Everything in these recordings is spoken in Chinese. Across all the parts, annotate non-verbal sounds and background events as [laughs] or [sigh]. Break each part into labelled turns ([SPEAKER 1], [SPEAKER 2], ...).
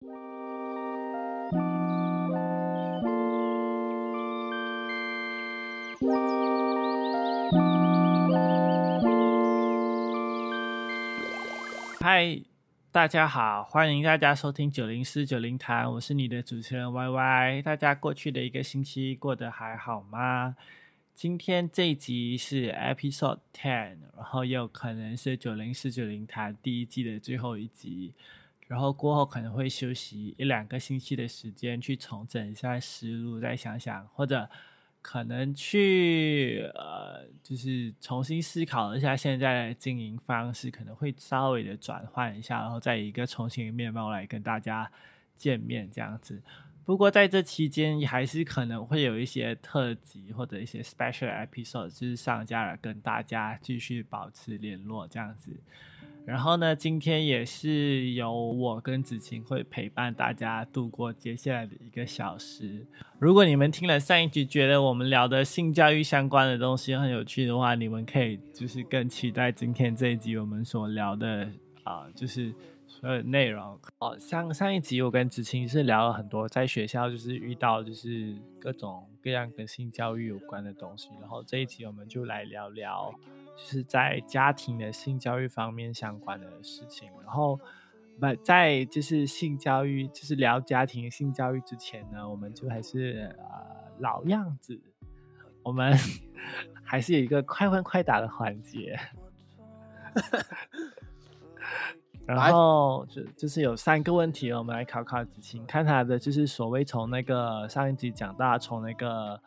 [SPEAKER 1] 嗨，大家好，欢迎大家收听九零四九零谈，我是你的主持人 Y Y。大家过去的一个星期过得还好吗？今天这一集是 Episode Ten，然后也有可能是九零四九零谈第一季的最后一集，然后过后可能会休息一两个星期的时间，去重整一下思路，再想想或者。可能去呃，就是重新思考一下现在的经营方式，可能会稍微的转换一下，然后再以一个重新的面貌来跟大家见面这样子。不过在这期间，还是可能会有一些特辑或者一些 special episode，就是上架了，跟大家继续保持联络这样子。然后呢，今天也是由我跟子晴会陪伴大家度过接下来的一个小时。如果你们听了上一集，觉得我们聊的性教育相关的东西很有趣的话，你们可以就是更期待今天这一集我们所聊的啊，就是所有内容。哦，上上一集我跟子晴是聊了很多在学校就是遇到就是各种各样跟性教育有关的东西，然后这一集我们就来聊聊。就是在家庭的性教育方面相关的事情，然后不在就是性教育，就是聊家庭性教育之前呢，我们就还是呃老样子，我们 [laughs] 还是有一个快问快答的环节，[laughs] 然后就就是有三个问题，我们来考考子晴，看他的就是所谓从那个上一集讲到从那个。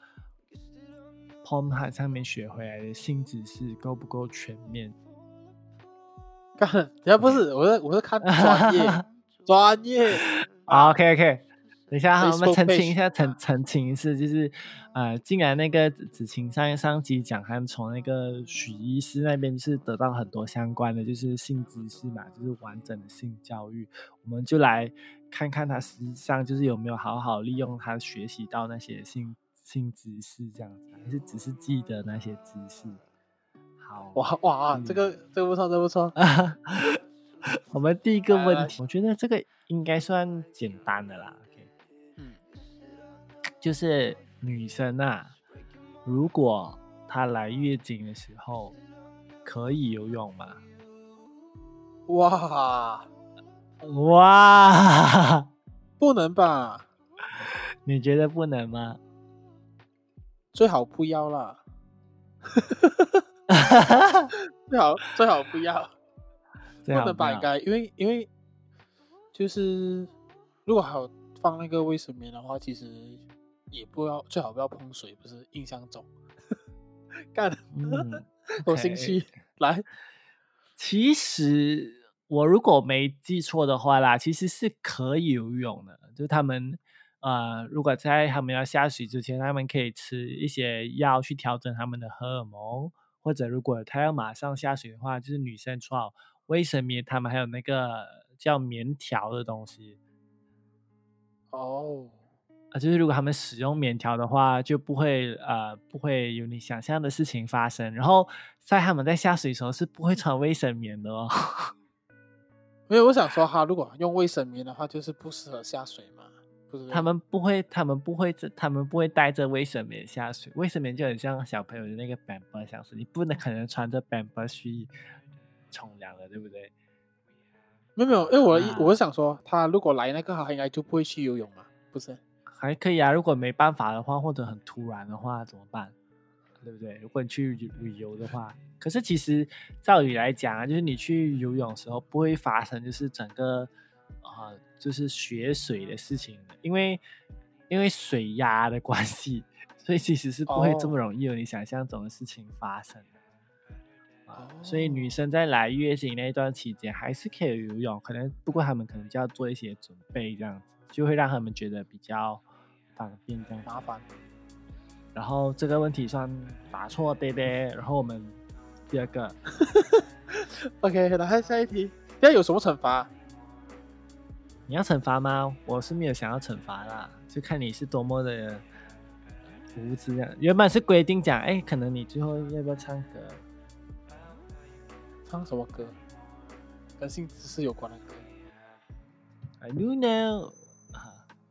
[SPEAKER 1] Pom 海上面学回来的性知识够不够全面？[laughs]
[SPEAKER 2] 看，要不是我是我是看专业 [laughs] 专业。
[SPEAKER 1] OK OK，等一下哈我们澄清一下，澄澄清一次，就是呃，竟然那个子晴上上集讲，他们从那个许医师那边是得到很多相关的就是性知识嘛，就是完整的性教育，我们就来看看他实际上就是有没有好好利用他学习到那些性。性知识这样子，还是只是记得那些知识？好
[SPEAKER 2] 哇哇，这个这个不错，这不错。[laughs]
[SPEAKER 1] 我们第一个问题，我觉得这个应该算简单的啦。OK，嗯，就是女生啊，如果她来月经的时候，可以游泳吗？
[SPEAKER 2] 哇
[SPEAKER 1] 哇，[laughs]
[SPEAKER 2] 不能吧？
[SPEAKER 1] 你觉得不能吗？
[SPEAKER 2] 最好不要啦，[laughs] 最好最好不要，不能摆开，因为因为就是如果好放那个卫生棉的话，其实也不要最好不要碰水，不是印象中 [laughs] 干，我心虚来。
[SPEAKER 1] 其实我如果没记错的话啦，其实是可以游泳的，就他们。呃，如果在他们要下水之前，他们可以吃一些药去调整他们的荷尔蒙，或者如果他要马上下水的话，就是女生穿好卫生棉，他们还有那个叫棉条的东西。
[SPEAKER 2] 哦，
[SPEAKER 1] 啊，就是如果他们使用棉条的话，就不会呃不会有你想象的事情发生。然后在他们在下水的时候是不会穿卫生棉的哦。[laughs]
[SPEAKER 2] 没有我想说哈，如果用卫生棉的话，就是不适合下水嘛。
[SPEAKER 1] 他们不会，他们不会，他们不会带着卫生棉下水。卫生棉就很像小朋友的那个板板像是你不能可能穿着板板去冲凉了，对不对？
[SPEAKER 2] 没有没有，因为我我是想说，他如果来那个，他应该就不会去游泳嘛，不是？
[SPEAKER 1] 还可以啊，如果没办法的话，或者很突然的话，怎么办？对不对？如果你去旅游的话，可是其实照理来讲啊，就是你去游泳的时候不会发生，就是整个啊。就是血水的事情，因为因为水压的关系，所以其实是不会这么容易有你想象中的事情发生。啊，所以女生在来月经那一段期间还是可以游泳，可能不过她们可能就要做一些准备，这样子就会让他们觉得比较方便，这样
[SPEAKER 2] 麻烦。
[SPEAKER 1] 然后这个问题算答错，对对。然后我们第二个，[laughs]
[SPEAKER 2] OK，来下一题，要有什么惩罚？
[SPEAKER 1] 你要惩罚吗？我是没有想要惩罚啦，就看你是多么的无知啊！原本是规定讲，哎，可能你最后要不要唱歌？
[SPEAKER 2] 唱什么歌？跟性知识有关的歌
[SPEAKER 1] ？I don't know，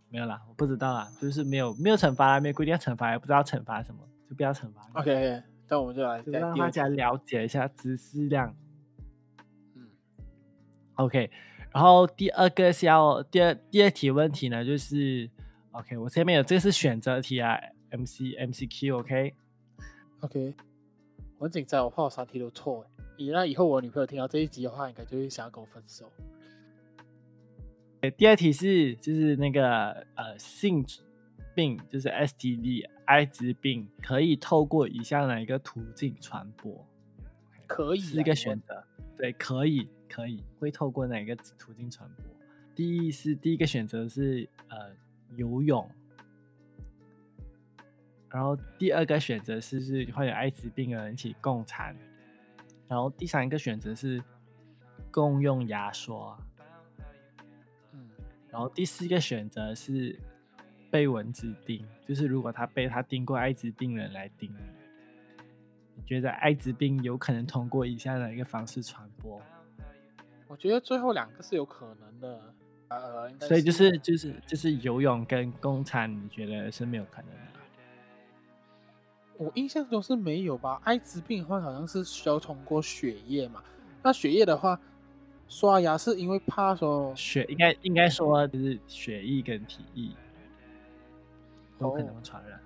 [SPEAKER 1] 没有啦，我不知道啦，就是没有没有惩罚，没有规定要惩罚，也不知道惩罚什么，就不要惩罚。
[SPEAKER 2] OK，那我们就来
[SPEAKER 1] 让大家了解一下知识量。嗯，OK，然后第二个是要第二第二题问题呢，就是 OK，我前面有这个是选择题啊，MC MCQ，OK，OK，
[SPEAKER 2] 我很紧张，我怕我三题都错。你那以后我女朋友听到这一集的话，应该就会想要跟我分手。
[SPEAKER 1] 第二题是就是那个呃性病，就是 STD 艾滋病，可以透过以下哪一个途径传播？
[SPEAKER 2] 可以
[SPEAKER 1] 是一个选择，对，可以可以会透过哪个途径传播？第一是第一个选择是呃游泳，然后第二个选择是是患有艾滋病的人一起共餐。然后第三个选择是共用牙刷，嗯，然后第四个选择是被蚊子叮，就是如果他被他叮过艾滋病人来叮你，你觉得艾滋病有可能通过以下哪一个方式传播？
[SPEAKER 2] 我觉得最后两个是有可能的，呃，
[SPEAKER 1] 所以就是就是就是游泳跟共餐，你觉得是没有可能的？
[SPEAKER 2] 我印象中是没有吧？艾滋病的话，好像是需要通过血液嘛。那血液的话，刷牙是因为怕说
[SPEAKER 1] 血应该应该说就是血液跟体液都可能传染。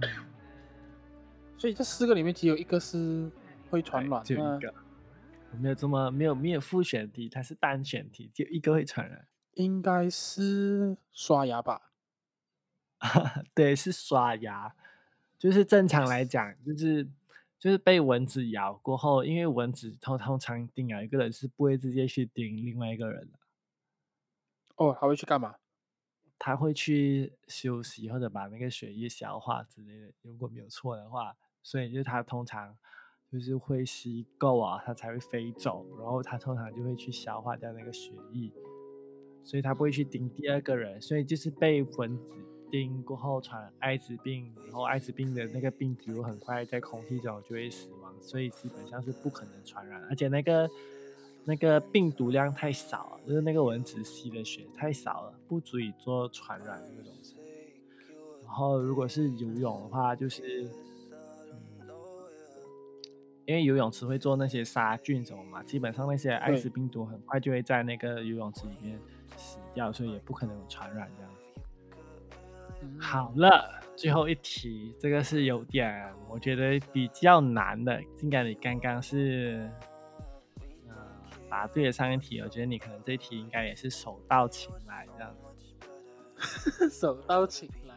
[SPEAKER 1] [laughs]
[SPEAKER 2] 所以这四个里面只有一个是会传染，
[SPEAKER 1] 就一个。没有这么没有没有复选题，它是单选题，就一个会传染。
[SPEAKER 2] 应该是刷牙吧？[laughs]
[SPEAKER 1] 对，是刷牙。就是正常来讲，就是就是被蚊子咬过后，因为蚊子通通常叮咬一个人是不会直接去叮另外一个人的。
[SPEAKER 2] 哦，他会去干嘛？
[SPEAKER 1] 他会去休息或者把那个血液消化之类的。如果没有错的话，所以就是他通常就是会吸够啊，它才会飞走，然后它通常就会去消化掉那个血液，所以它不会去叮第二个人，所以就是被蚊子。叮过后传艾滋病，然后艾滋病的那个病毒很快在空气中就会死亡，所以基本上是不可能传染，而且那个那个病毒量太少了，就是那个蚊子吸的血太少了，不足以做传染这个东西。然后如果是游泳的话，就是因为游泳池会做那些杀菌什么嘛，基本上那些艾滋病毒很快就会在那个游泳池里面死掉，所以也不可能有传染这样子。好了，最后一题，这个是有点我觉得比较难的。应该你刚刚是呃答对了上一题，我觉得你可能这一题应该也是手到擒来这样
[SPEAKER 2] 子。[laughs] 手到擒来，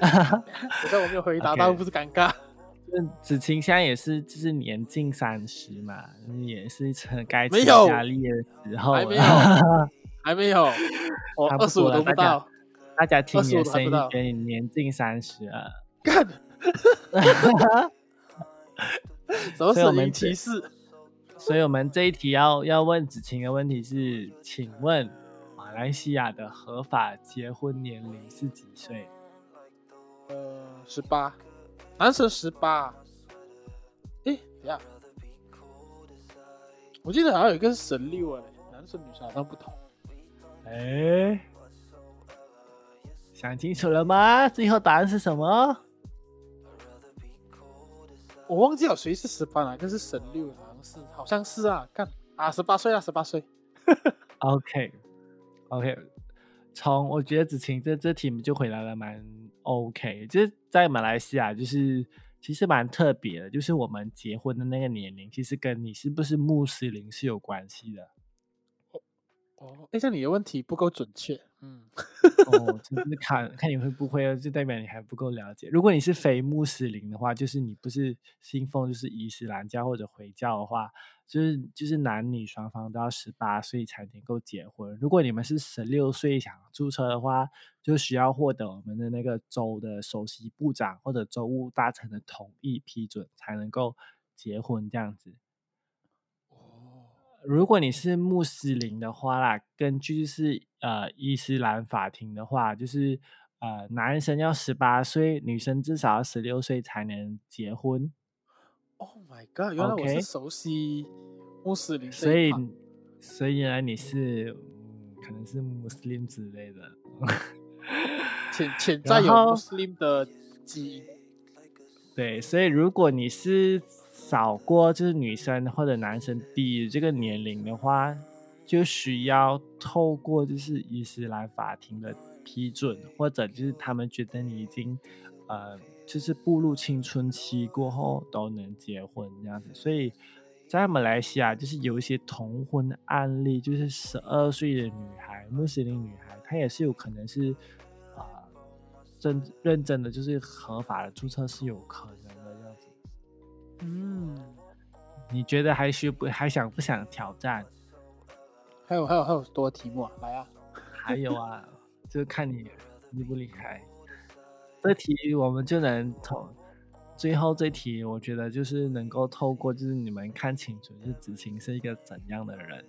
[SPEAKER 2] [laughs] [laughs] 我在我没有回答到，不是尴尬。
[SPEAKER 1] 子晴现在也是就是年近三十嘛，也是成该成家立业的时候，
[SPEAKER 2] 还没有，[laughs] 还没有，我二十五都不到。
[SPEAKER 1] 大家听你的声音，觉得你年近三十了。
[SPEAKER 2] 干，[laughs] 什么声音歧视？
[SPEAKER 1] 所以我们这一题要要问子晴的问题是：请问马来西亚的合法结婚年龄是几岁？
[SPEAKER 2] 呃，十八，男生十八。哎呀，我记得好像有一个是神六哎，男生女生好像不同。
[SPEAKER 1] 哎。想清楚了吗？最后答案是什么？
[SPEAKER 2] 我忘记了谁是十八，哪个是神六？好像是，好像是啊。看啊，十八岁啊，十八岁。[laughs]
[SPEAKER 1] OK，OK。从我觉得子晴这这题就回答的蛮 OK，就是在马来西亚，就是其实蛮特别的，就是我们结婚的那个年龄，其实跟你是不是穆斯林是有关系的。
[SPEAKER 2] 哦，哎，像你的问题不够准确。嗯，
[SPEAKER 1] 哦，[laughs] 就是看看你会不会，就代表你还不够了解。如果你是非穆斯林的话，就是你不是信奉就是伊斯兰教或者回教的话，就是就是男女双方都要十八岁才能够结婚。如果你们是十六岁想注册的话，就需要获得我们的那个州的首席部长或者州务大臣的同意批准才能够结婚这样子。如果你是穆斯林的话啦，根据是呃伊斯兰法庭的话，就是呃男生要十八岁，女生至少要十六岁才能结婚。
[SPEAKER 2] Oh my god！原来我是熟悉穆斯林，
[SPEAKER 1] 所以所以原来你是可能是穆斯林之类的，
[SPEAKER 2] 潜潜 [laughs] 在有穆斯林的基因。
[SPEAKER 1] 对，所以如果你是少过就是女生或者男生低于这个年龄的话，就需要透过就是伊斯兰法庭的批准，或者就是他们觉得你已经呃就是步入青春期过后都能结婚这样子。所以在马来西亚就是有一些同婚案例，就是十二岁的女孩穆斯林女孩，她也是有可能是啊。真认真的就是合法的注册是有可能的这样子，
[SPEAKER 2] 嗯，
[SPEAKER 1] 你觉得还需不还想不想挑战？
[SPEAKER 2] 还有还有还有多题目啊，来啊！
[SPEAKER 1] 还有啊，[laughs] 就看你厉不离开。这题我们就能透，最后这题我觉得就是能够透过就是你们看清楚，就是子晴是一个怎样的人。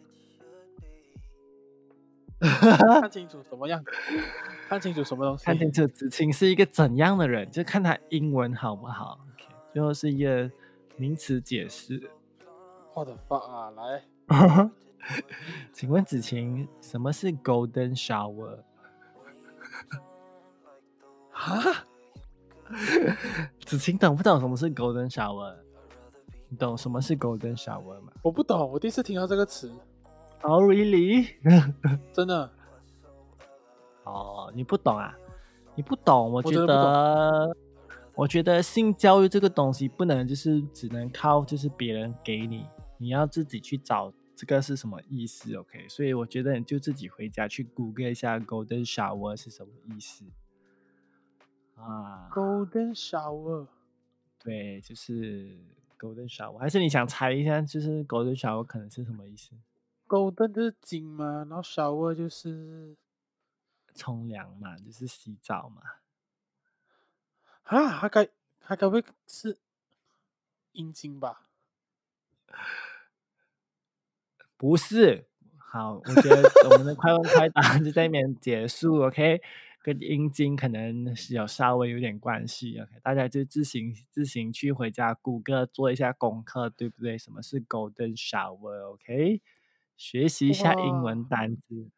[SPEAKER 1] [laughs]
[SPEAKER 2] 看清楚什么样？看清楚什么东西？[laughs]
[SPEAKER 1] 看清楚子晴是一个怎样的人，就看他英文好不好。最后是一个名词解释。
[SPEAKER 2] 我的发啊，来，[laughs]
[SPEAKER 1] 请问子晴，什么是 Golden Shower？
[SPEAKER 2] 啊？[laughs]
[SPEAKER 1] 子晴懂不懂什么是 Golden Shower？你懂什么是 Golden Shower 吗？
[SPEAKER 2] 我不懂，我第一次听到这个词。
[SPEAKER 1] Oh really？[laughs]
[SPEAKER 2] 真的？
[SPEAKER 1] 哦，你不懂啊？你不懂？我觉得，我觉得性教育这个东西不能就是只能靠就是别人给你，你要自己去找这个是什么意思？OK？所以我觉得你就自己回家去谷歌一下 Golden Shower 是什么意思啊
[SPEAKER 2] ？Golden Shower？
[SPEAKER 1] 对，就是 Golden Shower，还是你想猜一下，就是 Golden Shower 可能是什么意思
[SPEAKER 2] ？golden 就是金嘛，然后 shower 就是
[SPEAKER 1] 冲凉嘛，就是洗澡嘛。
[SPEAKER 2] 啊，还该还该会是阴茎吧？
[SPEAKER 1] 不是，好，我觉得我们的快问快答 [laughs] 就在那边结束，OK？跟阴茎可能是有稍微有点关系，OK？大家就自行自行去回家谷歌做一下功课，对不对？什么是 golden shower？OK？学习一下英文单词，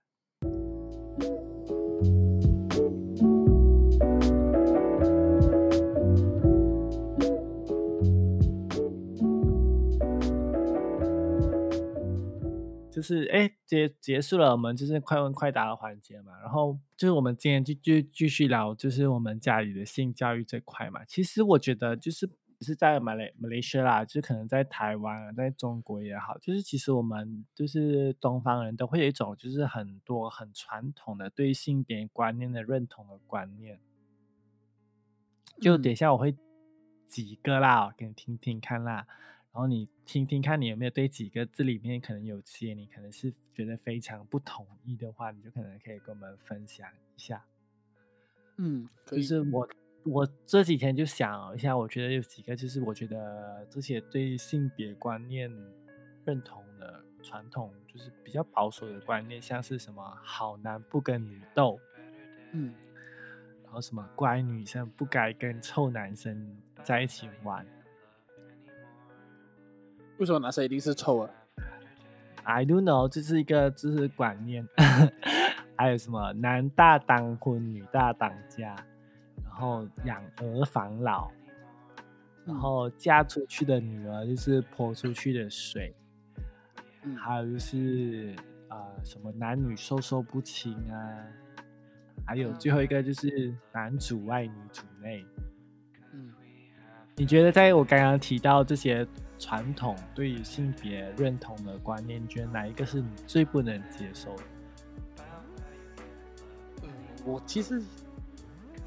[SPEAKER 1] 就是哎结结束了，我们就是快问快答的环节嘛。然后就是我们今天就就继续聊，就是我们家里的性教育这块嘛。其实我觉得就是。是在马来马来西亚啦，就可能在台湾啊，在中国也好，就是其实我们就是东方人都会有一种就是很多很传统的对性别观念的认同的观念。就等一下我会几个啦，给你听听看啦，然后你听听看你有没有对几个字里面可能有些你可能是觉得非常不同意的话，你就可能可以跟我们分享一下。
[SPEAKER 2] 嗯，
[SPEAKER 1] 就是我。我这几天就想一下，我觉得有几个，就是我觉得这些对性别观念认同的传统，就是比较保守的观念，像是什么好男不跟女斗，
[SPEAKER 2] 嗯，
[SPEAKER 1] 然后什么乖女生不该跟臭男生在一起玩。
[SPEAKER 2] 为什么男生一定是臭啊
[SPEAKER 1] ？I don't know，这是一个知识观念。[laughs] 还有什么男大当婚，女大当嫁。然后养儿防老，然后嫁出去的女儿就是泼出去的水，还有就是啊什么男女授受不亲啊，还有最后一个就是男主外女主内。
[SPEAKER 2] 嗯，
[SPEAKER 1] 你觉得在我刚刚提到这些传统对于性别认同的观念，觉得哪一个是你最不能接受的？
[SPEAKER 2] 嗯，我其实。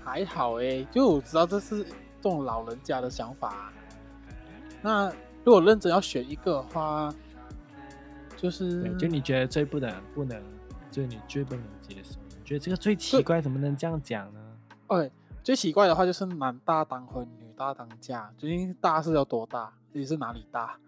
[SPEAKER 2] 还好诶，就我知道这是这种老人家的想法。那如果认真要选一个的话，就是
[SPEAKER 1] 就你觉得最不能不能，就你最不能接受，觉得这个最奇怪，怎么能这样讲呢
[SPEAKER 2] ？OK，最奇怪的话就是男大当婚，女大当嫁。究竟大是有多大？你是哪里大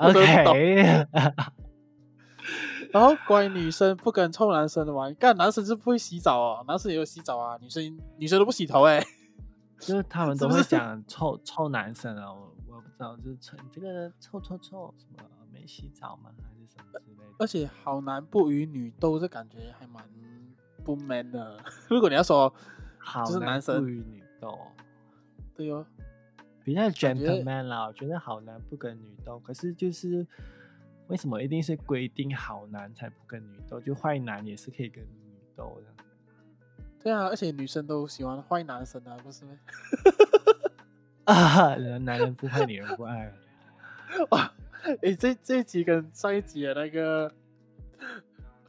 [SPEAKER 1] ？OK。[laughs] [laughs]
[SPEAKER 2] 然后关于女生不跟臭男生玩，干男生是不会洗澡哦，男生也有洗澡啊，女生女生都不洗头哎，[laughs]
[SPEAKER 1] 就是他们都会讲臭臭男生啊，我我不知道，就是臭这个臭臭臭什么没洗澡吗？还是什么之类的？
[SPEAKER 2] 而且好男不与女斗，这感觉还蛮不 man 的。如果你要说
[SPEAKER 1] 好
[SPEAKER 2] 就是男生
[SPEAKER 1] 不与女斗，
[SPEAKER 2] 对哦，
[SPEAKER 1] 比较 gentleman 啦。我觉得好男不跟女斗，可是就是为什么一定是规定好男才不跟女斗？就坏男也是可以跟女斗的。
[SPEAKER 2] 对啊，而且女生都喜欢坏男生啊，不是吗？[laughs]
[SPEAKER 1] 啊，男人不坏，女人不爱。[laughs]
[SPEAKER 2] 哇，哎，这这一集跟上一集的那个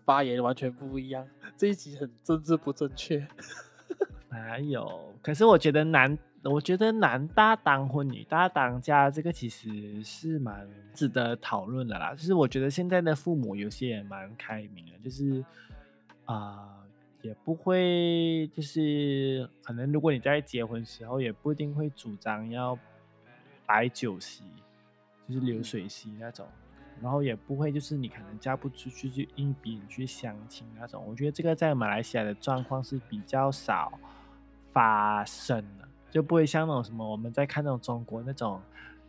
[SPEAKER 2] 发言完全不一样，这一集很政治不正确。[laughs]
[SPEAKER 1] 哪有？可是我觉得男，我觉得男大当婚，女大当嫁，这个其实是蛮值得讨论的啦。就是我觉得现在的父母有些也蛮开明的，就是啊。也不会，就是可能如果你在结婚时候，也不一定会主张要摆酒席，就是流水席那种，然后也不会就是你可能嫁不出去就硬逼你去相亲那种。我觉得这个在马来西亚的状况是比较少发生的，就不会像那种什么我们在看那种中国那种。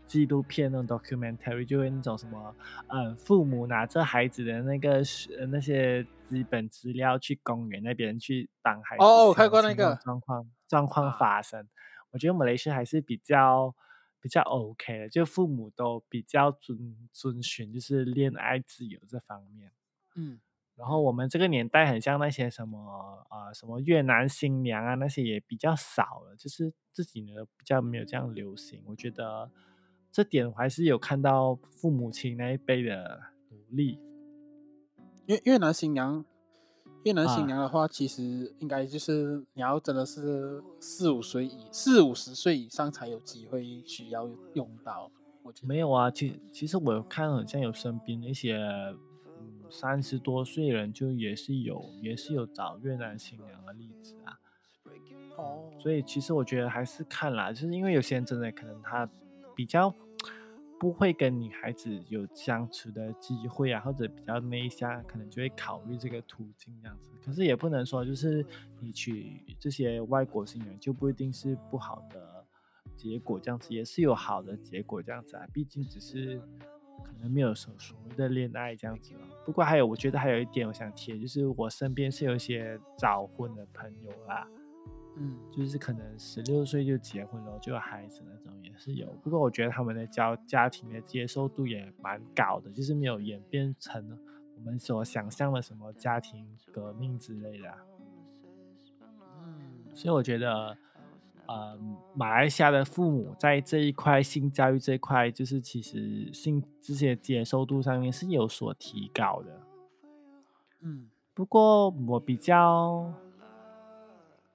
[SPEAKER 1] 纪录片那种 documentary 就会那种什么，嗯，父母拿着孩子的那个那些基本资料去公园那边去当孩子
[SPEAKER 2] 哦，我看过那个
[SPEAKER 1] 状况状况发生。我觉得马来西亚还是比较比较 OK 的，就父母都比较遵遵循就是恋爱自由这方面。
[SPEAKER 2] 嗯，
[SPEAKER 1] 然后我们这个年代很像那些什么啊什么越南新娘啊那些也比较少了，就是自己呢比较没有这样流行。我觉得。这点我还是有看到父母亲那一辈的努力。
[SPEAKER 2] 越越南新娘，越南新娘的话，其实应该就是你要真的是四五岁以四五十岁以上才有机会需要用到。
[SPEAKER 1] 没有啊，其其实我看好像有身边一些嗯三十多岁人就也是有也是有找越南新娘的例子啊。
[SPEAKER 2] 哦，
[SPEAKER 1] 所以其实我觉得还是看啦，就是因为有些人真的可能他比较。不会跟女孩子有相处的机会啊，或者比较内向，可能就会考虑这个途径这样子。可是也不能说就是你娶这些外国新人就不一定是不好的结果，这样子也是有好的结果这样子啊。毕竟只是可能没有所所谓的恋爱这样子。不过还有，我觉得还有一点我想提，就是我身边是有一些早婚的朋友啦。
[SPEAKER 2] 嗯，
[SPEAKER 1] 就是可能十六岁就结婚了，就有孩子那种也是有。不过我觉得他们的家家庭的接受度也蛮高的，就是没有演变成我们所想象的什么家庭革命之类的。
[SPEAKER 2] 嗯，
[SPEAKER 1] 所以我觉得，呃，马来西亚的父母在这一块性教育这一块，就是其实性这些接受度上面是有所提高的。
[SPEAKER 2] 嗯，
[SPEAKER 1] 不过我比较。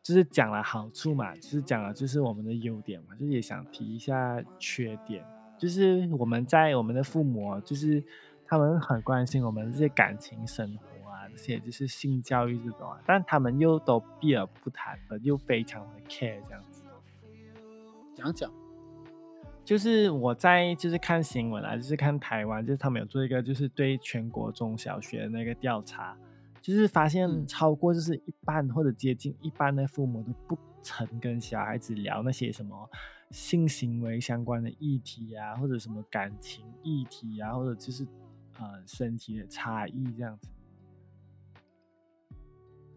[SPEAKER 1] 就是讲了好处嘛，就是讲了就是我们的优点嘛，就是也想提一下缺点。就是我们在我们的父母，就是他们很关心我们这些感情生活啊，这些就是性教育这种啊，但他们又都避而不谈的，又非常的 care 这样子。
[SPEAKER 2] 讲讲，
[SPEAKER 1] 就是我在就是看新闻啊，就是看台湾，就是他们有做一个就是对全国中小学的那个调查。就是发现超过就是一半或者接近一半的父母都不曾跟小孩子聊那些什么性行为相关的议题啊，或者什么感情议题啊，或者就是呃身体的差异这样子，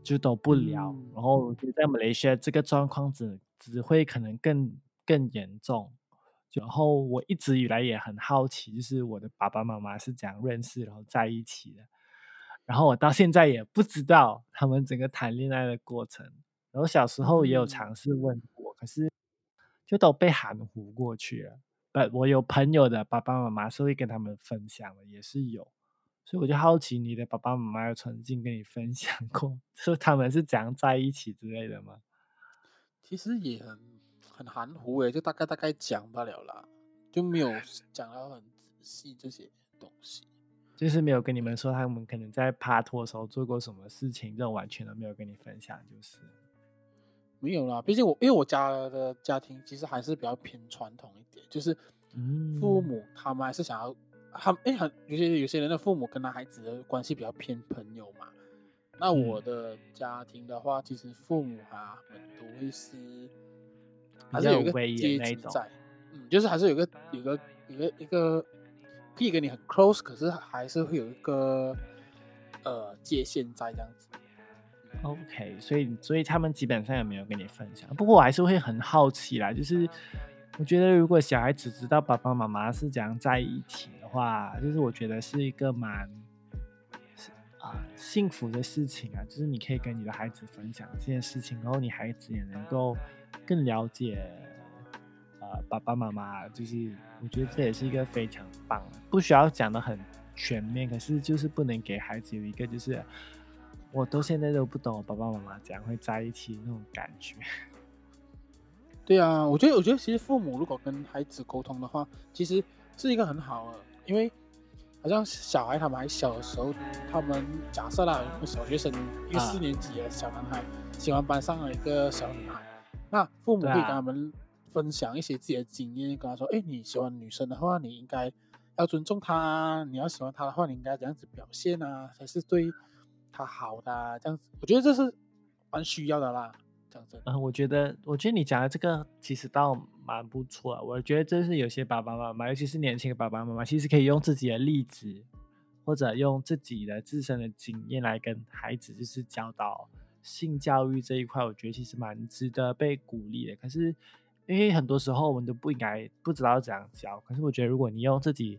[SPEAKER 1] 就都不聊。然后我觉得在马来西亚这个状况只只会可能更更严重。然后我一直以来也很好奇，就是我的爸爸妈妈是怎样认识然后在一起的。然后我到现在也不知道他们整个谈恋爱的过程。然后小时候也有尝试问过，可是就都被含糊过去了。不，我有朋友的爸爸妈妈是会跟他们分享的，也是有。所以我就好奇，你的爸爸妈妈有曾经跟你分享过，[laughs] 说他们是怎样在一起之类的吗？
[SPEAKER 2] 其实也很很含糊诶，就大概大概讲罢了啦，就没有讲到很仔细这些东西。
[SPEAKER 1] 就是没有跟你们说他们可能在帕托的时候做过什么事情，这种完全都没有跟你分享，就是
[SPEAKER 2] 没有啦。毕竟我因为我家的家庭其实还是比较偏传统一点，就是父母他们还是想要他哎很有些有些人的父母跟他孩子的关系比较偏朋友嘛。那我的家庭的话，其实父母啊们都会是还是有一个阶级在，嗯，就是还是有个有个有个一个。可以跟你很 close，可是还是会有一个呃界限在这样子。
[SPEAKER 1] OK，所以所以他们基本上也没有跟你分享。不过我还是会很好奇啦，就是我觉得如果小孩子知道爸爸妈妈是怎样在一起的话，就是我觉得是一个蛮啊幸福的事情啊。就是你可以跟你的孩子分享这件事情，然后你孩子也能够更了解呃爸爸妈妈。就是我觉得这也是一个非常棒，不需要讲的很全面，可是就是不能给孩子有一个就是。我都现在都不懂我爸爸妈妈怎样会在一起那种感觉。[laughs]
[SPEAKER 2] 对啊，我觉得，我觉得其实父母如果跟孩子沟通的话，其实是一个很好的，因为好像小孩他们还小的时候，他们假设啦，小学生一个四年级的小男孩喜欢班上的一个小女孩，那父母可以跟他们分享一些自己的经验，跟他说：“哎，你喜欢女生的话，你应该要尊重她；你要喜欢她的话，你应该怎样子表现啊，才是对。”她好的这样子，我觉得这是蛮需要的啦。这样子，
[SPEAKER 1] 嗯，我觉得，我觉得你讲的这个其实倒蛮不错。我觉得这是有些爸爸妈妈，尤其是年轻的爸爸妈妈，其实可以用自己的例子，或者用自己的自身的经验来跟孩子就是教导性教育这一块。我觉得其实蛮值得被鼓励的。可是，因为很多时候我们都不应该不知道怎样教。可是我觉得，如果你用自己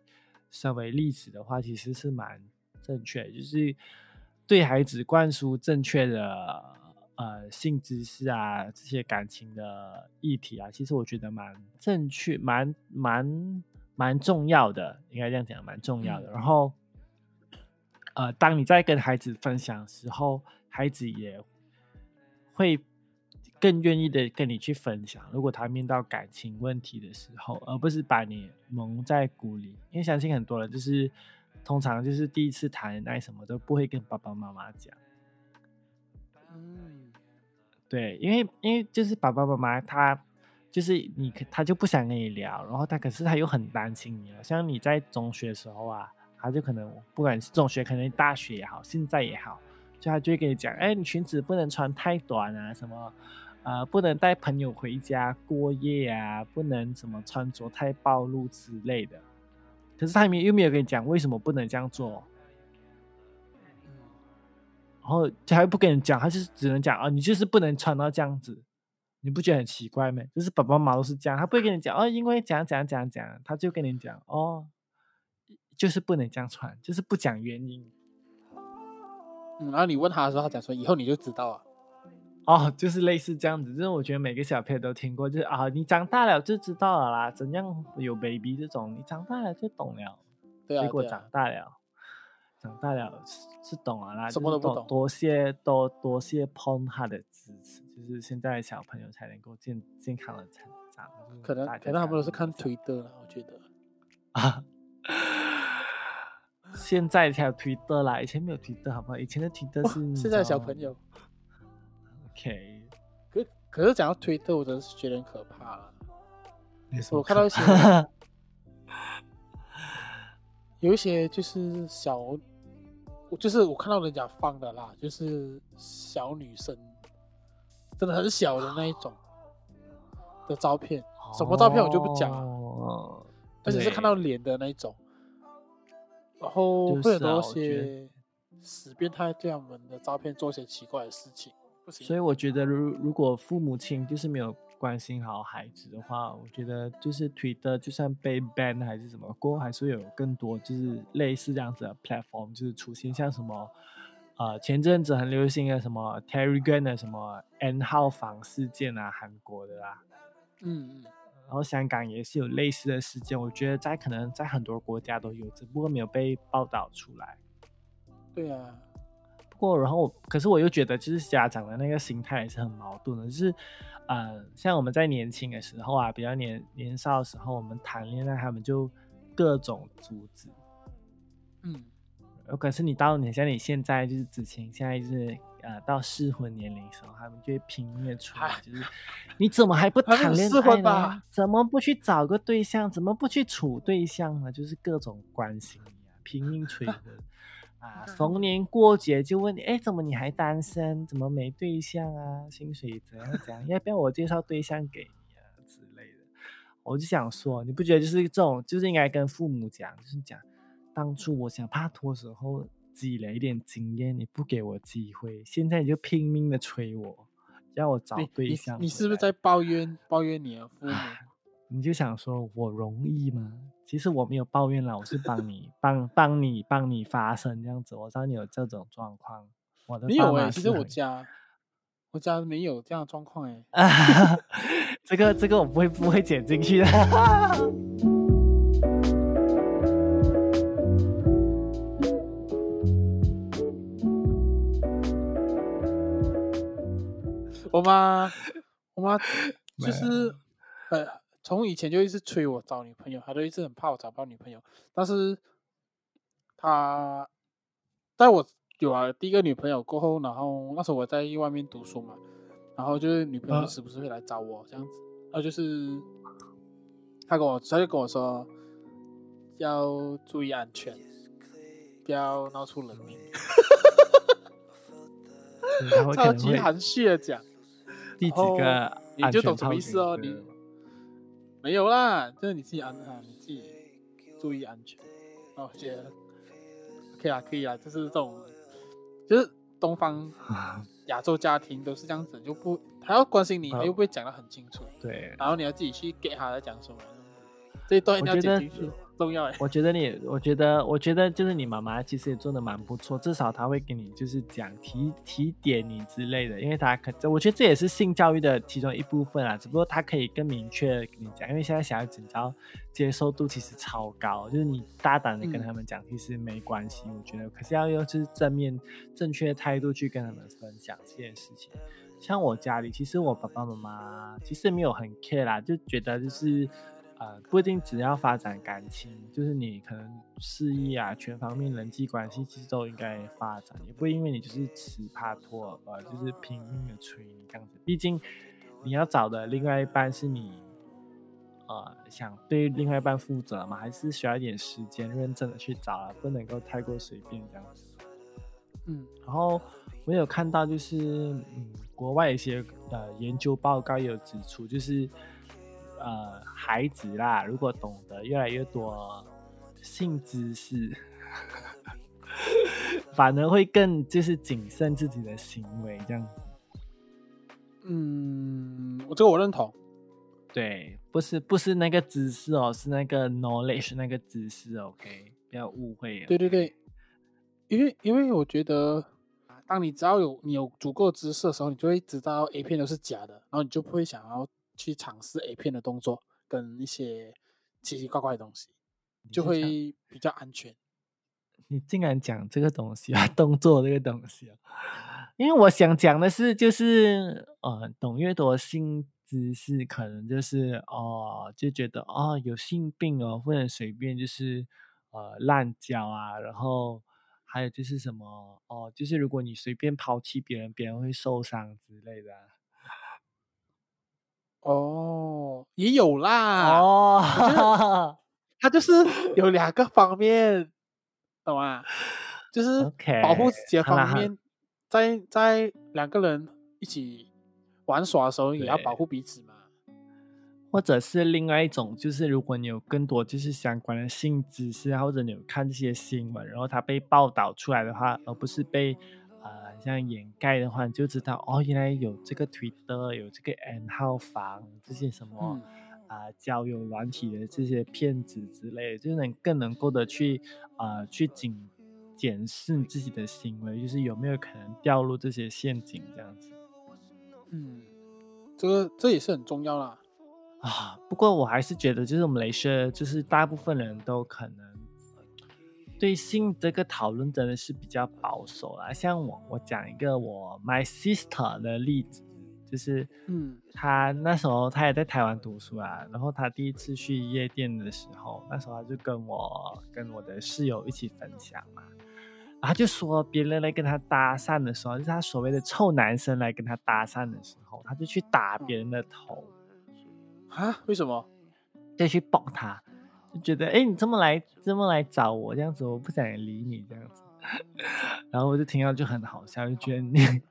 [SPEAKER 1] 身为例子的话，其实是蛮正确，就是。对孩子灌输正确的呃性知识啊，这些感情的议题啊，其实我觉得蛮正确、蛮蛮蛮重要的，应该这样讲，蛮重要的。然后，呃，当你在跟孩子分享的时候，孩子也会更愿意的跟你去分享。如果他面到感情问题的时候，而不是把你蒙在鼓里，因为相信很多人就是。通常就是第一次谈恋爱，什么都不会跟爸爸妈妈讲。嗯，对，因为因为就是爸爸妈妈他就是你，他就不想跟你聊，然后他可是他又很担心你了。像你在中学的时候啊，他就可能不管是中学，可能大学也好，现在也好，就他就会跟你讲，哎，你裙子不能穿太短啊，什么呃，不能带朋友回家过夜啊，不能什么穿着太暴露之类的。可是他没又没有跟你讲为什么不能这样做，然后他还不跟你讲，他就是只能讲啊，你就是不能穿到这样子，你不觉得很奇怪吗？就是爸爸妈妈都是这样，他不会跟你讲哦，因为讲讲讲讲，他就跟你讲哦，就是不能这样穿，就是不讲原因。
[SPEAKER 2] 嗯，然后你问他的时候，他讲说以后你就知道啊。
[SPEAKER 1] 哦，就是类似这样子，就是我觉得每个小朋友都听过，就是啊，你长大了就知道了啦，怎样有 baby 这种，你长大了就懂了。
[SPEAKER 2] 对啊。
[SPEAKER 1] 结果长大了，长大了是懂了啦，
[SPEAKER 2] 什么都不懂。
[SPEAKER 1] 多谢多多谢 Pon 他的支持，就是现在小朋友才能够健健康的成长。
[SPEAKER 2] 可能可能他们都是看推的了，我觉得。
[SPEAKER 1] 啊。[laughs] 现在才有推特啦，以前没有推特，好不好？以前的推特是
[SPEAKER 2] 现在小朋友。[laughs]
[SPEAKER 1] OK，
[SPEAKER 2] 可可是讲到推特，我真的是觉得很可怕了。我看到一些，[laughs] 有一些就是小，我就是我看到人家放的啦，就是小女生，真的很小的那一种的照片，什么照片我就不讲了，而且是看到脸的那一种，然后会很多些死变态对我们的照片做一些奇怪的事情。
[SPEAKER 1] 所以我觉得，如如果父母亲就是没有关心好孩子的话，我觉得就是推的，就算被 ban 还是什么，过后还是会有更多就是类似这样子的 platform 就是出现，像什么呃前阵子很流行的什么 Terry Gun 的什么 N 号房事件啊，韩国的啦，
[SPEAKER 2] 嗯嗯，
[SPEAKER 1] 然后香港也是有类似的事件，我觉得在可能在很多国家都有，只不过没有被报道出来。
[SPEAKER 2] 对啊。
[SPEAKER 1] 不过，然后可是我又觉得，就是家长的那个心态也是很矛盾的，就是，呃，像我们在年轻的时候啊，比较年年少的时候，我们谈恋爱，他们就各种阻止，
[SPEAKER 2] 嗯，
[SPEAKER 1] 可是你到你像你现在就是子晴，现在就是呃到适婚年龄时候，他们就会拼命的出来，就是你怎么还不谈恋爱呢？怎么不去找个对象？怎么不去处对象呢？就是各种关心你啊，拼命催婚。[laughs] 啊，逢年过节就问你，哎，怎么你还单身？怎么没对象啊？薪水怎样怎样？要不要我介绍对象给你啊之类的？我就想说，你不觉得就是这种，就是应该跟父母讲，就是讲当初我想拍拖时候积累一点经验，你不给我机会，现在你就拼命的催我，要我找对象。
[SPEAKER 2] 你是不是在抱怨抱怨你的父母？[sighs]
[SPEAKER 1] 你就想说我容易吗？其实我没有抱怨啦，我是帮你帮帮你帮你发声这样子。我知道你有这种状况，我的
[SPEAKER 2] 没有哎，其实我家。我家没有这样的状况哎，[laughs]
[SPEAKER 1] 这个这个我不会不会剪进去的。[laughs]
[SPEAKER 2] 我妈，我妈 [laughs] 就是呃，从以前就一直催我找女朋友，她都一直很怕我找不到女朋友。但是她在我。有啊，第一个女朋友过后，然后那时候我在外面读书嘛，然后就是女朋友时不时会来找我这样子，然后就是她跟我，她就跟我说要注意安全，不要闹出人命 [laughs] [laughs] 超级含蓄的讲，
[SPEAKER 1] 第几个
[SPEAKER 2] 你就懂什么意思哦，你没有啦，就是你自己安啊，你自己注意安全，哦，我觉得可以啊，可以啊，就是这种。就是东方 [laughs] 亚洲家庭都是这样子，就不他要关心你，他又不会讲的很清楚。
[SPEAKER 1] 对，
[SPEAKER 2] 然后你要自己去给他在讲什么，[laughs] 这一段一定要剪进去。重要哎，
[SPEAKER 1] 我觉得你，我觉得，我觉得就是你妈妈其实也做的蛮不错，至少她会给你就是讲提提点你之类的，因为她可，我觉得这也是性教育的其中一部分啊，只不过她可以更明确的跟你讲，因为现在小孩子你知道接受度其实超高，就是你大胆的跟他们讲其实没关系，我觉得，可是要用就是正面正确的态度去跟他们分享这件事情。像我家里，其实我爸爸妈妈其实没有很 care 啦，就觉得就是。呃，不一定只要发展感情，就是你可能事业啊，全方面人际关系其实都应该发展，也不会因为你就是死怕拖，呃，就是拼命的催你这样子。毕竟你要找的另外一半是你，呃，想对另外一半负责嘛，还是需要一点时间认真的去找啊，不能够太过随便这样子。嗯，然后我有看到就是，嗯，国外一些呃研究报告也有指出，就是。呃，孩子啦，如果懂得越来越多性知识，[laughs] 反而会更就是谨慎自己的行为这样子。
[SPEAKER 2] 嗯，我这个我认同。
[SPEAKER 1] 对，不是不是那个知识哦，是那个 knowledge 那个知识，OK，不要误会。
[SPEAKER 2] 对对对，因为因为我觉得，当你只要有你有足够知识的时候，你就会知道 A 片都是假的，然后你就不会想要。去尝试 A 片的动作跟一些奇奇怪怪的东西，就会比较安全。[laughs]
[SPEAKER 1] 你竟然讲这个东西啊，[laughs] 动作这个东西啊？因为我想讲的是，就是呃，懂越多性知识，可能就是哦，就觉得哦有性病哦，不能随便就是呃滥交啊，然后还有就是什么哦，就是如果你随便抛弃别人，别人会受伤之类的。
[SPEAKER 2] 哦，也有啦。哦，他就是 [laughs] 有两个方面，懂吗？就是保护自己的方面，在在两个人一起玩耍的时候，也要保护彼此嘛。
[SPEAKER 1] 或者是另外一种，就是如果你有更多就是相关的性知识，或者你有看这些新闻，然后它被报道出来的话，而不是被。像掩盖的话，你就知道哦，原来有这个 Twitter，有这个 N 号房，这些什么啊交友软体的这些骗子之类，就能更能够的去啊去检检视自己的行为，就是有没有可能掉入这些陷阱这样子。
[SPEAKER 2] 嗯，这个这也是很重要啦。
[SPEAKER 1] 啊，不过我还是觉得，就是我们雷射，就是大部分人都可能。对性这个讨论真的是比较保守啦。像我，我讲一个我 my sister 的例子，就是，嗯，他那时候她也在台湾读书啊，然后她第一次去夜店的时候，那时候她就跟我跟我的室友一起分享嘛，然后就说别人来跟他搭讪的时候，就是他所谓的臭男生来跟他搭讪的时候，他就去打别人的头，
[SPEAKER 2] 啊？为什么？
[SPEAKER 1] 就去抱他。就觉得哎，你这么来这么来找我这样子，我不想理你这样子，[laughs] 然后我就听到就很好笑，就觉得你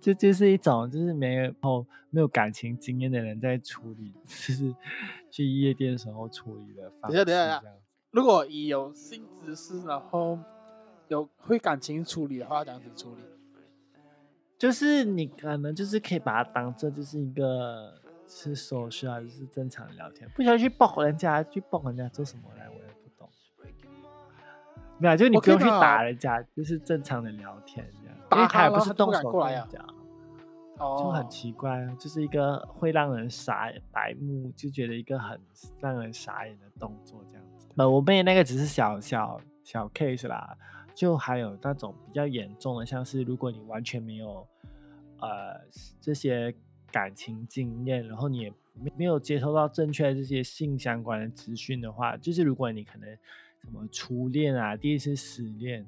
[SPEAKER 1] 这就是一种就是没有没有感情经验的人在处理，就是去夜店的时候处理的方式。等
[SPEAKER 2] 下，等下，如果以有性知识，然后有会感情处理的话，这样子处理，
[SPEAKER 1] 就是你可能就是可以把它当做就是一个是说需要就是正常聊天，不需要去抱人家，去抱人家做什么来，我也不懂。没有，就你不用去打人家，就是正常的聊天这样，因为他也不是动手过来讲。就很奇怪，就是一个会让人傻白目，就觉得一个很让人傻眼的动作这样子。呃，我妹那个只是小小小 case 啦，就还有那种比较严重的，像是如果你完全没有呃这些感情经验，然后你也没没有接收到正确的这些性相关的资讯的话，就是如果你可能什么初恋啊，第一次失恋，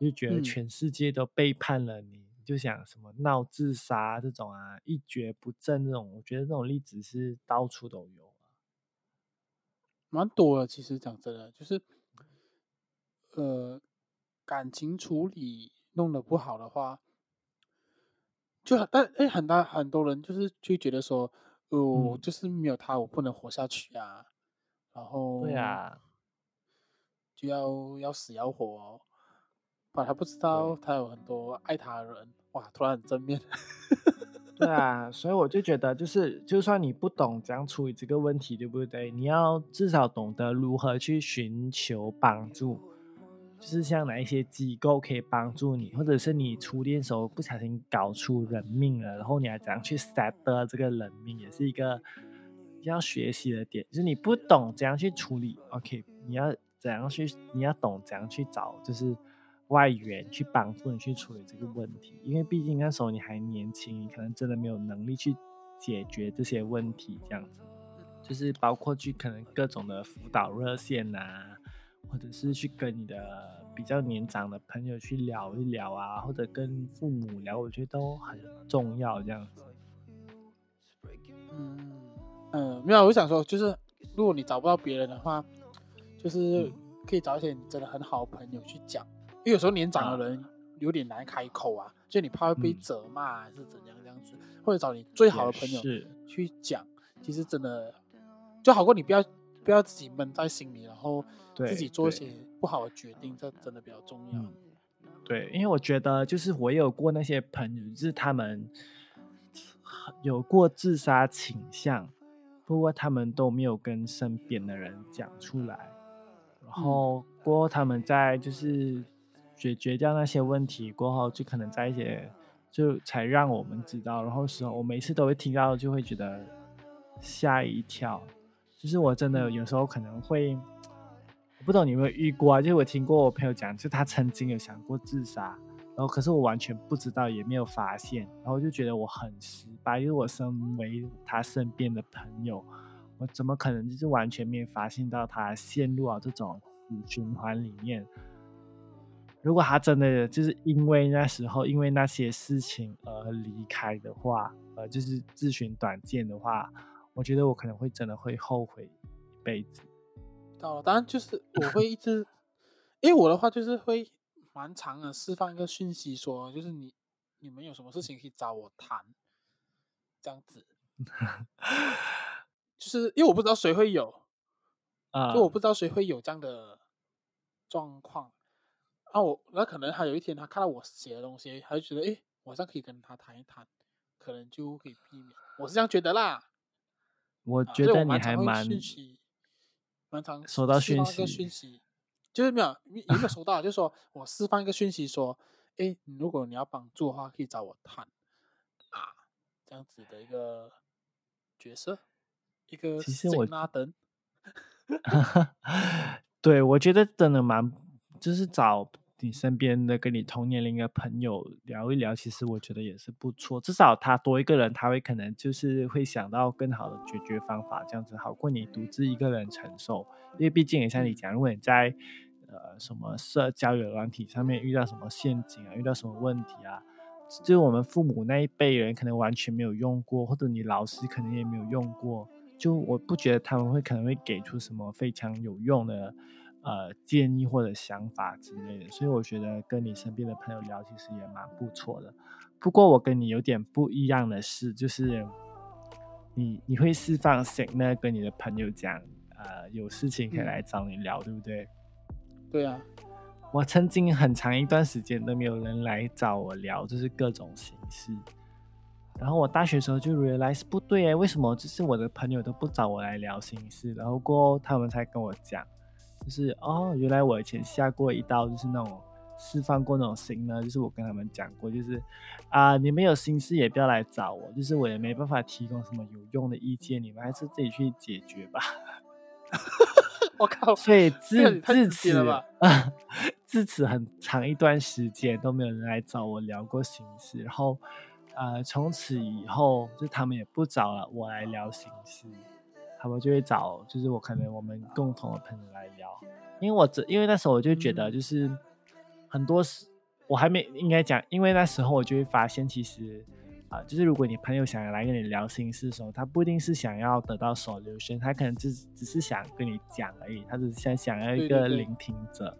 [SPEAKER 1] 就觉得全世界都背叛了你。就想什么闹自杀这种啊，一蹶不振这种，我觉得这种例子是到处都有啊，
[SPEAKER 2] 蛮多的。其实讲真的，就是呃，感情处理弄得不好的话，就但哎，很大很多人就是就觉得说，哦，就是没有他我不能活下去啊，然后
[SPEAKER 1] 对啊，
[SPEAKER 2] 就要要死要活。哦把他不知道他有很多爱他的人，哇，突然很正面。
[SPEAKER 1] 对 [laughs] 啊，所以我就觉得，就是就算你不懂怎样处理这个问题，对不对？你要至少懂得如何去寻求帮助，就是像哪一些机构可以帮助你，或者是你初恋时候不小心搞出人命了，然后你要怎样去 set 这个人命，也是一个要学习的点。就是你不懂怎样去处理，OK，你要怎样去，你要懂怎样去找，就是。外援去帮助你去处理这个问题，因为毕竟那时候你还年轻，你可能真的没有能力去解决这些问题。这样子，就是包括去可能各种的辅导热线呐，或者是去跟你的比较年长的朋友去聊一聊啊，或者跟父母聊，我觉得都很重要。这样子，
[SPEAKER 2] 嗯嗯，没有，我想说，就是如果你找不到别人的话，就是可以找一些你真的很好的朋友去讲。因为有时候年长的人有点难开口啊，就你怕会被责骂还是怎样这样子，或者找你最好的朋友去讲，其实真的就好过你不要不要自己闷在心里，然后自己做一些不好的决定，这真的比较重要。
[SPEAKER 1] 对，因为我觉得就是我有过那些朋友，就是他们有过自杀倾向，不过他们都没有跟身边的人讲出来，然后过后他们在就是。解决掉那些问题过后，就可能在一些就才让我们知道。然后时候我每次都会听到，就会觉得吓一跳。就是我真的有时候可能会，我不懂你有没有遇过啊？就是我听过我朋友讲，就他曾经有想过自杀，然后可是我完全不知道，也没有发现，然后就觉得我很失败。因为我身为他身边的朋友，我怎么可能就是完全没有发现到他陷入了这种死循环里面？如果他真的就是因为那时候因为那些事情而离开的话，呃，就是自寻短见的话，我觉得我可能会真的会后悔一辈子。
[SPEAKER 2] 哦，当然就是我会一直，因为我的话就是会蛮长的释放一个讯息，说就是你你们有什么事情可以找我谈，这样子，[laughs] 就是因为我不知道谁会有，啊，就我不知道谁会有这样的状况。啊，我那可能他有一天他看到我写的东西，他就觉得，哎，晚上可以跟他谈一谈，可能就可以避免。我是这样觉得啦。
[SPEAKER 1] 我觉得你还蛮
[SPEAKER 2] 蛮常
[SPEAKER 1] 收到讯
[SPEAKER 2] 息，讯息就是没有 [laughs] 有没有收到？就是说我释放一个讯息说，哎，如果你要帮助的话，可以找我谈啊，这样子的一个角色，一个
[SPEAKER 1] 其实我
[SPEAKER 2] 拉登。[laughs]
[SPEAKER 1] 对，我觉得真的蛮，就是找。你身边的跟你同年龄的朋友聊一聊，其实我觉得也是不错。至少他多一个人，他会可能就是会想到更好的解决方法，这样子好过你独自一个人承受。因为毕竟也像你讲，如果你在呃什么社交软体上面遇到什么陷阱啊，遇到什么问题啊，就是我们父母那一辈人可能完全没有用过，或者你老师可能也没有用过，就我不觉得他们会可能会给出什么非常有用的。呃，建议或者想法之类的，所以我觉得跟你身边的朋友聊，其实也蛮不错的。不过我跟你有点不一样的是，就是你你会释放 signal 跟你的朋友讲，呃，有事情可以来找你聊，对不对？
[SPEAKER 2] 对啊。
[SPEAKER 1] 我曾经很长一段时间都没有人来找我聊，就是各种形式。然后我大学时候就 realize 不对哎，为什么就是我的朋友都不找我来聊心事？然后过后他们才跟我讲，就是哦，原来我以前下过一道，就是那种释放过那种心呢。就是我跟他们讲过，就是啊，你们有心事也不要来找我，就是我也没办法提供什么有用的意见，你们还是自己去解决吧。[laughs]
[SPEAKER 2] 我靠！
[SPEAKER 1] 所以自自此啊，[laughs] 自此很长一段时间都没有人来找我聊过心事。然后，呃，从此以后，就他们也不找了我来聊心事，他们就会找，就是我可能我们共同的朋友来聊。因为我这，因为那时候我就觉得，就是很多事我还没应该讲，因为那时候我就会发现，其实。啊，就是如果你朋友想要来跟你聊心事的时候，他不一定是想要得到手留声，他可能只只是想跟你讲而已，他只是想想要一个聆听者。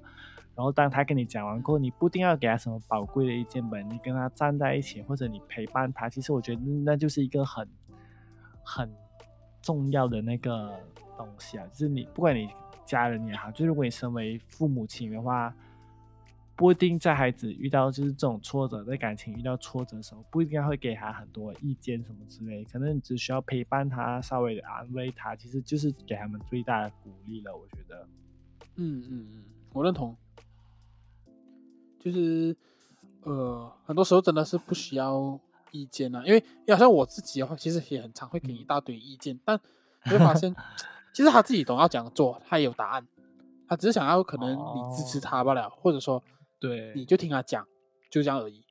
[SPEAKER 1] 然后当他跟你讲完过后，你不一定要给他什么宝贵的意见本，你跟他站在一起，或者你陪伴他，其实我觉得那就是一个很很重要的那个东西啊。就是你不管你家人也好，就如果你身为父母亲的话。不一定在孩子遇到就是这种挫折，在感情遇到挫折的时候，不一定会给他很多意见什么之类，可能你只需要陪伴他，稍微的安慰他，其实就是给他们最大的鼓励了。我觉得，
[SPEAKER 2] 嗯嗯嗯，我认同。就是呃，很多时候真的是不需要意见啊，因为好像我自己的话，其实也很常会给一大堆意见，但你会发现，[laughs] 其实他自己懂要怎样做，他也有答案，他只是想要可能你支持他罢了，或者说。
[SPEAKER 1] 对，
[SPEAKER 2] 你就听他讲，就这样而已。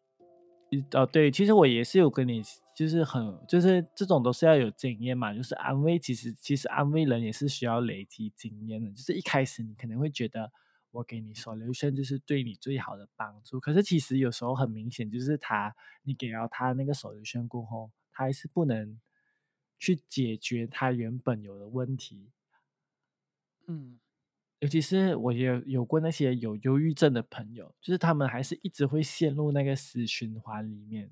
[SPEAKER 1] 哦，对，其实我也是有跟你，就是很，就是这种都是要有经验嘛。就是安慰，其实其实安慰人也是需要累积经验的。就是一开始你可能会觉得我给你 solution 就是对你最好的帮助，可是其实有时候很明显，就是他你给了他那个 solution 过后，他还是不能去解决他原本有的问题。嗯。尤其是我也有过那些有忧郁症的朋友，就是他们还是一直会陷入那个死循环里面。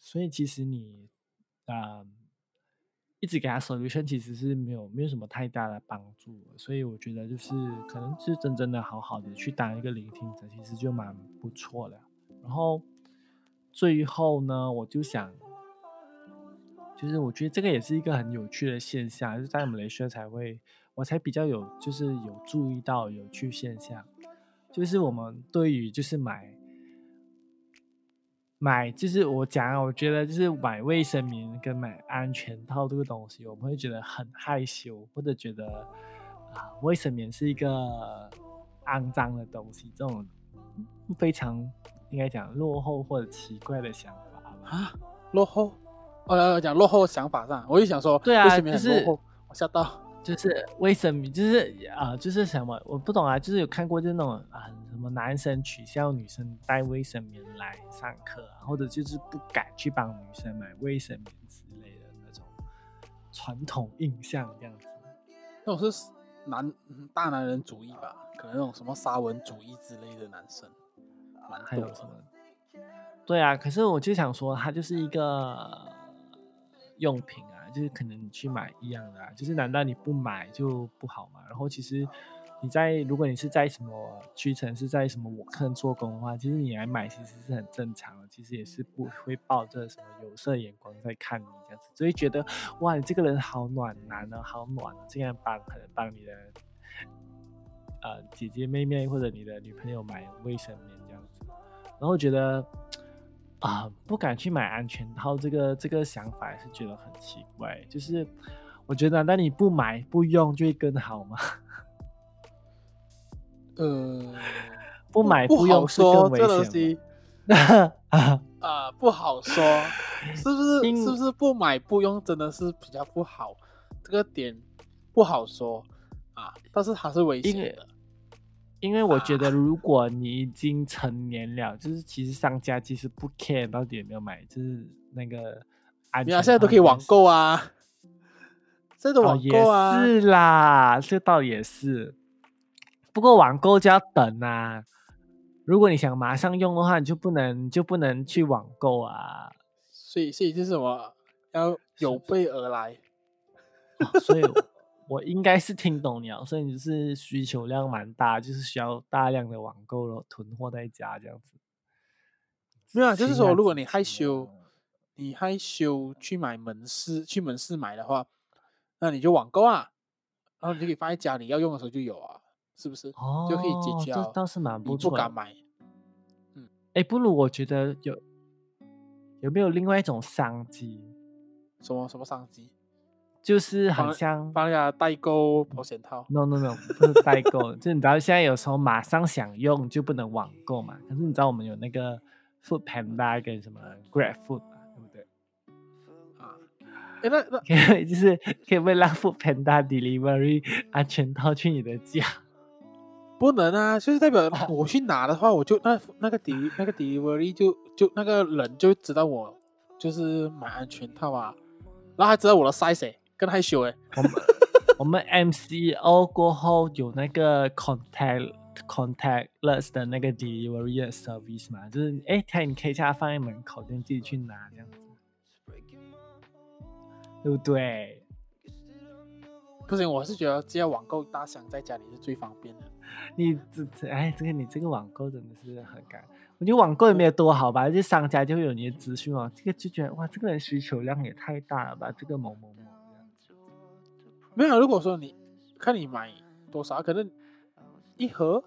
[SPEAKER 1] 所以其实你啊，一直给他 solution 其实是没有没有什么太大的帮助。所以我觉得就是可能是真正的好好的去当一个聆听者，其实就蛮不错的。然后最后呢，我就想，就是我觉得这个也是一个很有趣的现象，就是在马来西亚才会。我才比较有，就是有注意到有趣现象，就是我们对于就是买买，就是我讲，我觉得就是买卫生棉跟买安全套这个东西，我们会觉得很害羞，或者觉得啊，卫生棉是一个肮脏的东西，这种非常应该讲落后或者奇怪的想法
[SPEAKER 2] 啊，落后，哦，讲落后想法上，我就想说，
[SPEAKER 1] 对啊，就是
[SPEAKER 2] 我吓到。
[SPEAKER 1] 就是卫生棉，就是啊，就是什么我不懂啊，就是有看过，就是那种啊，什么男生取笑女生带卫生棉来上课，或者就是不敢去帮女生买卫生棉之类的那种传统印象这样子。
[SPEAKER 2] 那种是男大男人主义吧？可能那种什么沙文主义之类的男生，
[SPEAKER 1] 还有什么？对啊，可是我就想说，它就是一个用品啊。就是可能你去买一样的，就是难道你不买就不好吗？然后其实你在如果你是在什么屈臣氏在什么我看做工的话，其实你来买其实是很正常的，其实也是不会抱着什么有色眼光在看你这样子，所以觉得哇，你这个人好暖男啊，好暖啊，竟然帮可能帮你的呃姐姐妹妹或者你的女朋友买卫生棉这样子，然后觉得。啊，不敢去买安全套，这个这个想法是觉得很奇怪。就是我觉得，那你不买不用就会更好吗？[laughs]
[SPEAKER 2] 呃，
[SPEAKER 1] 不买不用
[SPEAKER 2] 说
[SPEAKER 1] 这
[SPEAKER 2] 东西 [laughs] 啊，不好说，是不是？是不是不买不用真的是比较不好？这个点不好说啊，但是它是危险的。
[SPEAKER 1] 因为我觉得，如果你已经成年了，就是其实商家其实不 care 到底有没有买，就是那个安全。
[SPEAKER 2] 现在都可以网购啊，这个网购
[SPEAKER 1] 啊，是啦，这倒也是。不过网购就要等啊，如果你想马上用的话，你就不能就不能去网购啊。
[SPEAKER 2] 所以，所以就是什么要有备而来。
[SPEAKER 1] 所以，我应该是听懂你啊。所以你是需求量蛮大，就是需要大量的网购了，囤货在家这样子。
[SPEAKER 2] 没有，啊就是说，如果你害羞，你害羞去买门市，去门市买的话，那你就网购啊，然后你就可以放在家里，要用的时候就有啊。是不是？哦，就可以解决。
[SPEAKER 1] 这倒是蛮不错。
[SPEAKER 2] 不敢买。
[SPEAKER 1] 嗯，哎，不如我觉得有有没有另外一种商机？
[SPEAKER 2] 什么什么商机？
[SPEAKER 1] 就是很像
[SPEAKER 2] 帮人家代购保险套。
[SPEAKER 1] No No No，不是代购，[laughs] 就你知道现在有时候马上想用就不能网购嘛。可是你知道我们有那个 Food Panda 跟什么 Grab Food 嘛，对不对？
[SPEAKER 2] 啊，哎，那那
[SPEAKER 1] 可以 [laughs] 就是可以为让 Food Panda Delivery 安全套去你的家。[laughs]
[SPEAKER 2] 不能啊，就是代表我去拿的话，我就那那个 D 那个 delivery 就就那个人就知道我就是买安全套啊，然后还知道我的 size，更害羞哎。
[SPEAKER 1] 我们 [laughs] 我们 MCO 过后有那个 contact contactless 的那个 delivery service 嘛，就是哎，他你可以叫他放在门口，你自己去拿这样子，对不对？
[SPEAKER 2] 不行，我是觉得只要网购大箱在家里是最方便的。
[SPEAKER 1] 你这哎，这个你这个网购真的是很干。我觉得网购也没有多好吧，就商家就会有你的资讯哦。这个就觉得哇，这个人需求量也太大了吧？这个某某某
[SPEAKER 2] 没有，如果说你看你买多少，可能一盒，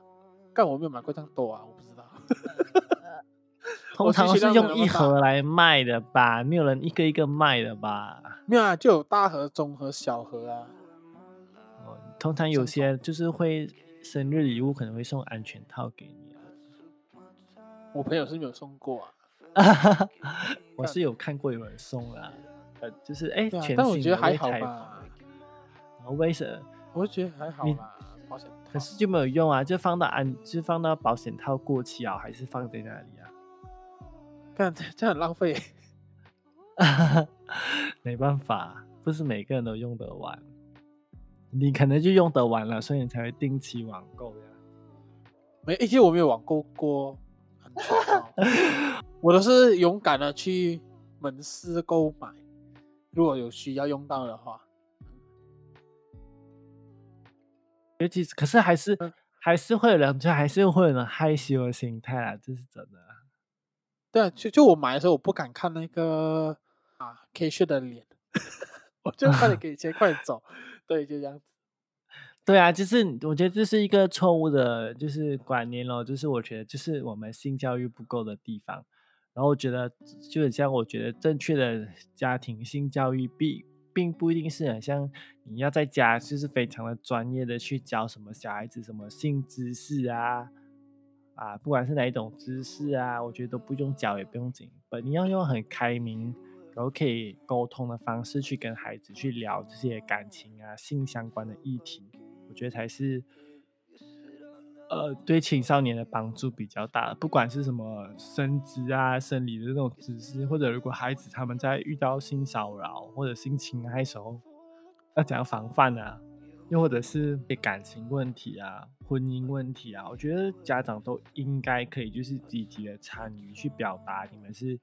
[SPEAKER 2] 但我没有买过这样多啊，我不知道。
[SPEAKER 1] 通常是用一盒来卖的吧？没有人一个一个卖的吧？
[SPEAKER 2] 没有啊，就有大盒、中盒、小盒啊。
[SPEAKER 1] 通常有些就是会生日礼物可能会送安全套给你啊。
[SPEAKER 2] 我朋友是没有送过啊，[laughs]
[SPEAKER 1] 我是有看过有人送啦，呃，就是哎，
[SPEAKER 2] 但我觉得还好吧。
[SPEAKER 1] 然后为什么？
[SPEAKER 2] 我觉得还好吧，保险。
[SPEAKER 1] 可是就没有用啊，就放到安，就放到保险套过期啊，还是放在那里啊？[laughs]
[SPEAKER 2] 看这样很浪费。[laughs]
[SPEAKER 1] 没办法，不是每个人都用得完。你可能就用得完了，所以你才会定期网购呀。
[SPEAKER 2] 没，而且我没有网购过，[laughs] 我都是勇敢的去门市购买。如果有需要用到的话，
[SPEAKER 1] 尤其是可是还是还是会有人，就还是会有人害羞的心态啊，这是真的。
[SPEAKER 2] 对啊，就就我买的时候，我不敢看那个啊 K 恤的脸，[laughs] 我就快点 [laughs] 给钱，快点走。对，就这样子。
[SPEAKER 1] 对啊，就是我觉得这是一个错误的，就是观念咯。就是我觉得，就是我们性教育不够的地方。然后我觉得，就很像我觉得正确的家庭性教育，并并不一定是很像你要在家就是非常的专业的去教什么小孩子什么性知识啊啊，不管是哪一种知识啊，我觉得都不用教，也不用紧。本你要用很开明。然后可以沟通的方式去跟孩子去聊这些感情啊、性相关的议题，我觉得才是呃对青少年的帮助比较大。不管是什么生殖啊、生理的这种知识，或者如果孩子他们在遇到性骚扰或者性侵害时候要怎样防范啊，又或者是感情问题啊、婚姻问题啊，我觉得家长都应该可以就是积极的参与去表达你们是。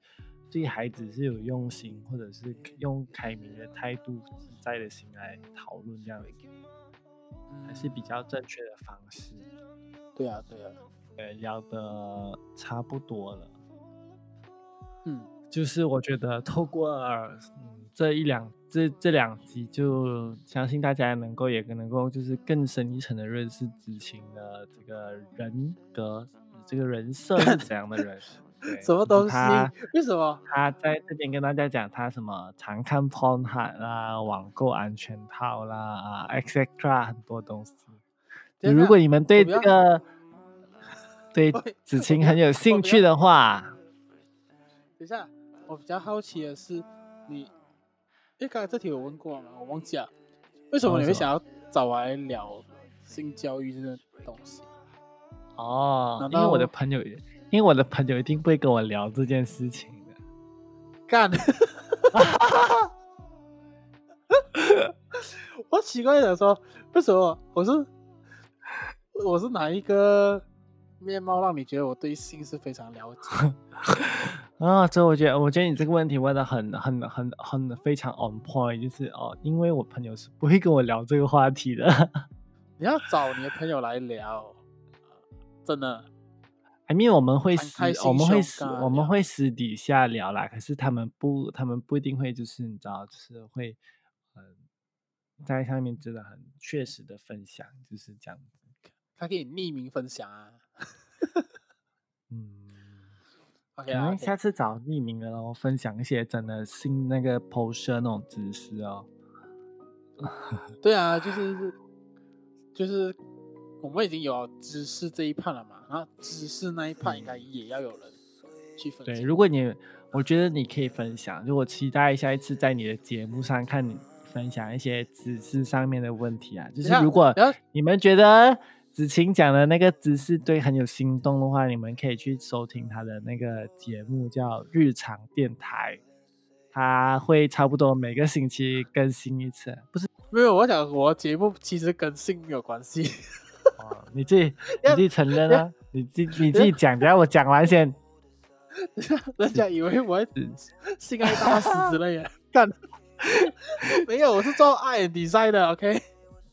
[SPEAKER 1] 对孩子是有用心，或者是用开明的态度、自在的心来讨论，这样还是比较正确的方式。
[SPEAKER 2] 对啊，对啊，
[SPEAKER 1] 呃，聊的差不多了。
[SPEAKER 2] 嗯，
[SPEAKER 1] 就是我觉得透过嗯这一两这这两集，就相信大家能够也能够就是更深一层的认识知青的这个人格，这个人设是怎样的人。[laughs]
[SPEAKER 2] 什么东西？[laughs] 为什么
[SPEAKER 1] 他在这边跟大家讲他什么常看 porn 啦、网购安全套啦啊，etc 很多东西。如果你们对这个 [laughs] 对子晴很有兴趣的话，
[SPEAKER 2] 等一下，我比较好奇的是，你，哎，刚才这题我问过吗？我忘记了。为什么你会想要找我来聊性教育这个东西？
[SPEAKER 1] 哦，因为我的朋友。因为我的朋友一定不会跟我聊这件事情的。
[SPEAKER 2] 干！[laughs] 我奇怪的说，为什么我是我是哪一个面貌让你觉得我对性是非常了解？[laughs]
[SPEAKER 1] 啊，这我觉得，我觉得你这个问题问的很、很、很、很非常 on point，就是哦，因为我朋友是不会跟我聊这个话题的。[laughs]
[SPEAKER 2] 你要找你的朋友来聊，真的。
[SPEAKER 1] I mean，我们会私，我们会私，我们会私底下聊啦。可是他们不，他们不一定会，就是你知道，就是会，嗯，在上面真的很确实的分享，就是这样子。
[SPEAKER 2] 他可以匿名分享啊。[laughs] 嗯。OK
[SPEAKER 1] 啊，下次找匿名的喽，分享一些真的新那个 post 那种知识哦。[laughs]
[SPEAKER 2] 对啊，就是就是我们已经有知识这一派了嘛，然后知识那一派应该也要有人去分享。
[SPEAKER 1] 对，如果你我觉得你可以分享，就我期待下一次在你的节目上看你分享一些知识上面的问题啊，就是如果你们觉得。子晴讲的那个姿势对很有心动的话，你们可以去收听他的那个节目，叫《日常电台》，他会差不多每个星期更新一次。不是，
[SPEAKER 2] 没有，我想我节目其实跟性没有关系。
[SPEAKER 1] 哦，你自己 [laughs] 你自己承认啊？你自你自己讲，等下我讲完先。[laughs]
[SPEAKER 2] 人家以为我 [laughs] 性爱大师之类的，干没有，我是做爱比赛的，OK。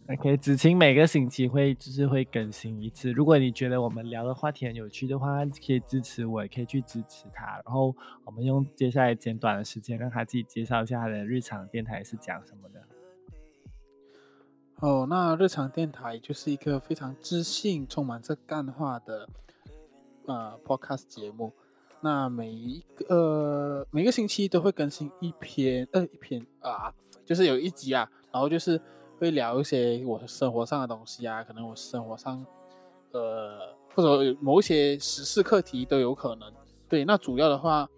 [SPEAKER 1] OK，子晴每个星期会就是会更新一次。如果你觉得我们聊的话题很有趣的话，可以支持我，也可以去支持他。然后我们用接下来简短的时间，让他自己介绍一下他的日常电台是讲什么的。
[SPEAKER 2] 哦，那日常电台就是一个非常知性、充满着干话的呃 Podcast 节目。那每一个每个星期都会更新一篇，呃，一篇啊，就是有一集啊，然后就是。会聊一些我生活上的东西啊，可能我生活上，呃，或者某一些时事课题都有可能。对，那主要的话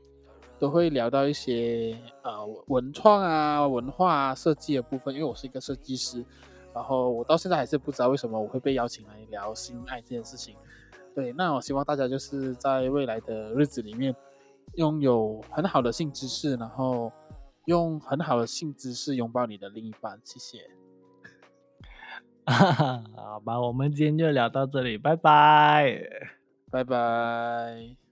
[SPEAKER 2] 都会聊到一些呃文创啊、文化啊、设计的部分，因为我是一个设计师，然后我到现在还是不知道为什么我会被邀请来聊性爱这件事情。对，那我希望大家就是在未来的日子里面拥有很好的性知识，然后用很好的性知识拥抱你的另一半。谢谢。
[SPEAKER 1] 哈 [laughs] 哈好吧，我们今天就聊到这里，拜拜，
[SPEAKER 2] 拜拜。